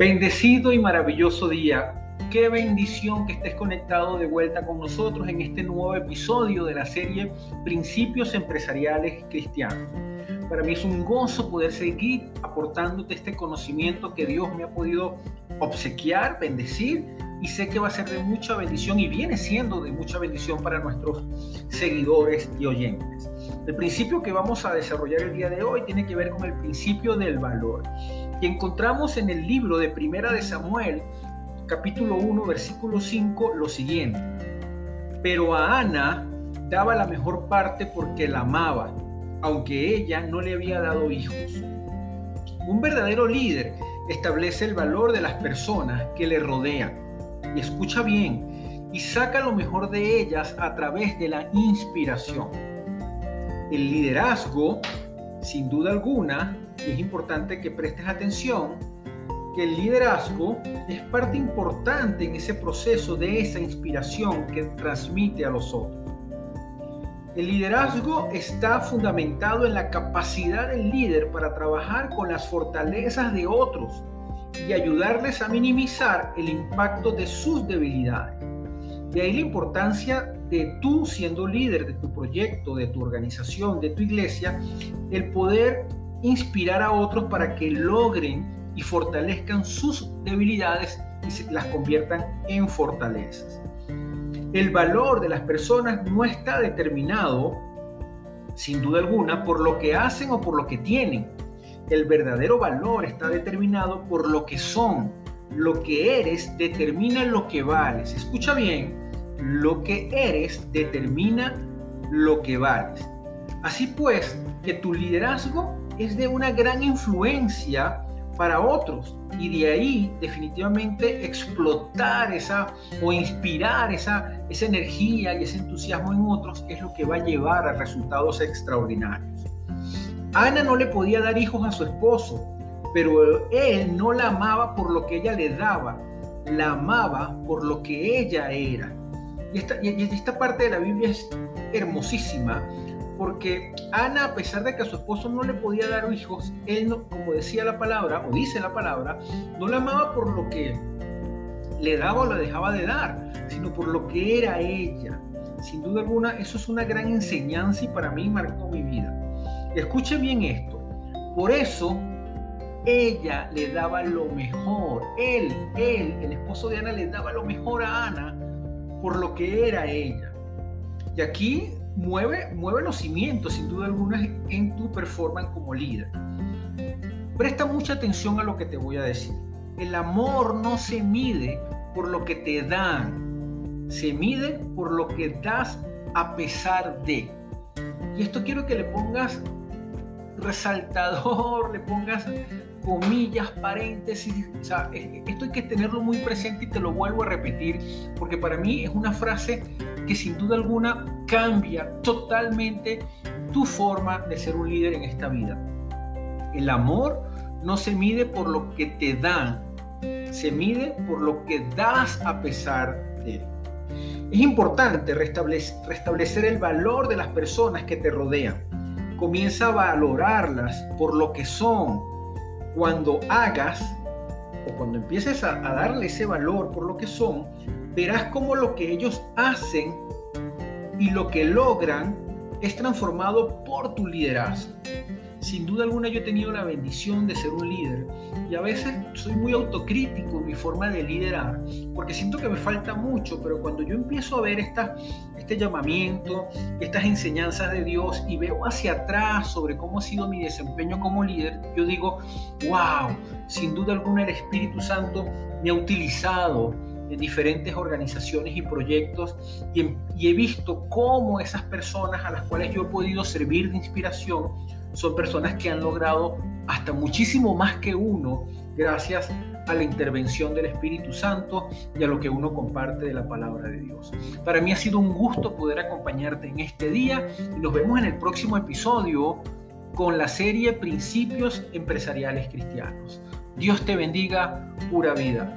Bendecido y maravilloso día. Qué bendición que estés conectado de vuelta con nosotros en este nuevo episodio de la serie Principios Empresariales Cristianos. Para mí es un gozo poder seguir aportándote este conocimiento que Dios me ha podido obsequiar, bendecir y sé que va a ser de mucha bendición y viene siendo de mucha bendición para nuestros seguidores y oyentes. El principio que vamos a desarrollar el día de hoy tiene que ver con el principio del valor. Y encontramos en el libro de Primera de Samuel, capítulo 1, versículo 5, lo siguiente. Pero a Ana daba la mejor parte porque la amaba, aunque ella no le había dado hijos. Un verdadero líder establece el valor de las personas que le rodean y escucha bien, y saca lo mejor de ellas a través de la inspiración. El liderazgo, sin duda alguna, es importante que prestes atención, que el liderazgo es parte importante en ese proceso de esa inspiración que transmite a los otros. El liderazgo está fundamentado en la capacidad del líder para trabajar con las fortalezas de otros y ayudarles a minimizar el impacto de sus debilidades. De ahí la importancia de tú siendo líder de tu proyecto, de tu organización, de tu iglesia, el poder inspirar a otros para que logren y fortalezcan sus debilidades y las conviertan en fortalezas. El valor de las personas no está determinado, sin duda alguna, por lo que hacen o por lo que tienen, el verdadero valor está determinado por lo que son. Lo que eres determina lo que vales. Escucha bien, lo que eres determina lo que vales. Así pues, que tu liderazgo es de una gran influencia para otros y de ahí definitivamente explotar esa o inspirar esa, esa energía y ese entusiasmo en otros es lo que va a llevar a resultados extraordinarios. Ana no le podía dar hijos a su esposo, pero él no la amaba por lo que ella le daba, la amaba por lo que ella era. Y esta, y esta parte de la Biblia es hermosísima, porque Ana, a pesar de que a su esposo no le podía dar hijos, él, no, como decía la palabra, o dice la palabra, no la amaba por lo que le daba o le dejaba de dar, sino por lo que era ella. Sin duda alguna, eso es una gran enseñanza y para mí marcó mi vida. Escuche bien esto. Por eso ella le daba lo mejor. Él, él, el esposo de Ana, le daba lo mejor a Ana por lo que era ella. Y aquí mueve, mueve los cimientos, sin duda alguna, en tu performance como líder. Presta mucha atención a lo que te voy a decir. El amor no se mide por lo que te dan, se mide por lo que das a pesar de. Y esto quiero que le pongas resaltador, le pongas comillas, paréntesis. O sea, esto hay que tenerlo muy presente y te lo vuelvo a repetir, porque para mí es una frase que sin duda alguna cambia totalmente tu forma de ser un líder en esta vida. El amor no se mide por lo que te dan, se mide por lo que das a pesar de él. Es importante restablecer el valor de las personas que te rodean comienza a valorarlas por lo que son. Cuando hagas o cuando empieces a, darle ese valor por lo que son, verás cómo lo que ellos hacen y lo que logran es transformado por tu liderazgo. Sin duda alguna yo he tenido la bendición de ser un líder y a veces soy muy autocrítico en mi forma de liderar porque siento que me falta mucho, pero cuando yo empiezo a ver esta, este llamamiento, estas enseñanzas de Dios y veo hacia atrás sobre cómo ha sido mi desempeño como líder, yo digo, wow, sin duda alguna el Espíritu Santo me ha utilizado en diferentes organizaciones y proyectos y, he visto cómo esas personas a las cuales yo he podido servir de inspiración son personas que han logrado hasta muchísimo más que uno gracias a la intervención del Espíritu Santo y a lo que uno comparte de la palabra de Dios. Para mí ha sido un gusto poder acompañarte en este día y nos vemos en el próximo episodio con la serie Principios Empresariales Cristianos. Dios te bendiga, pura vida.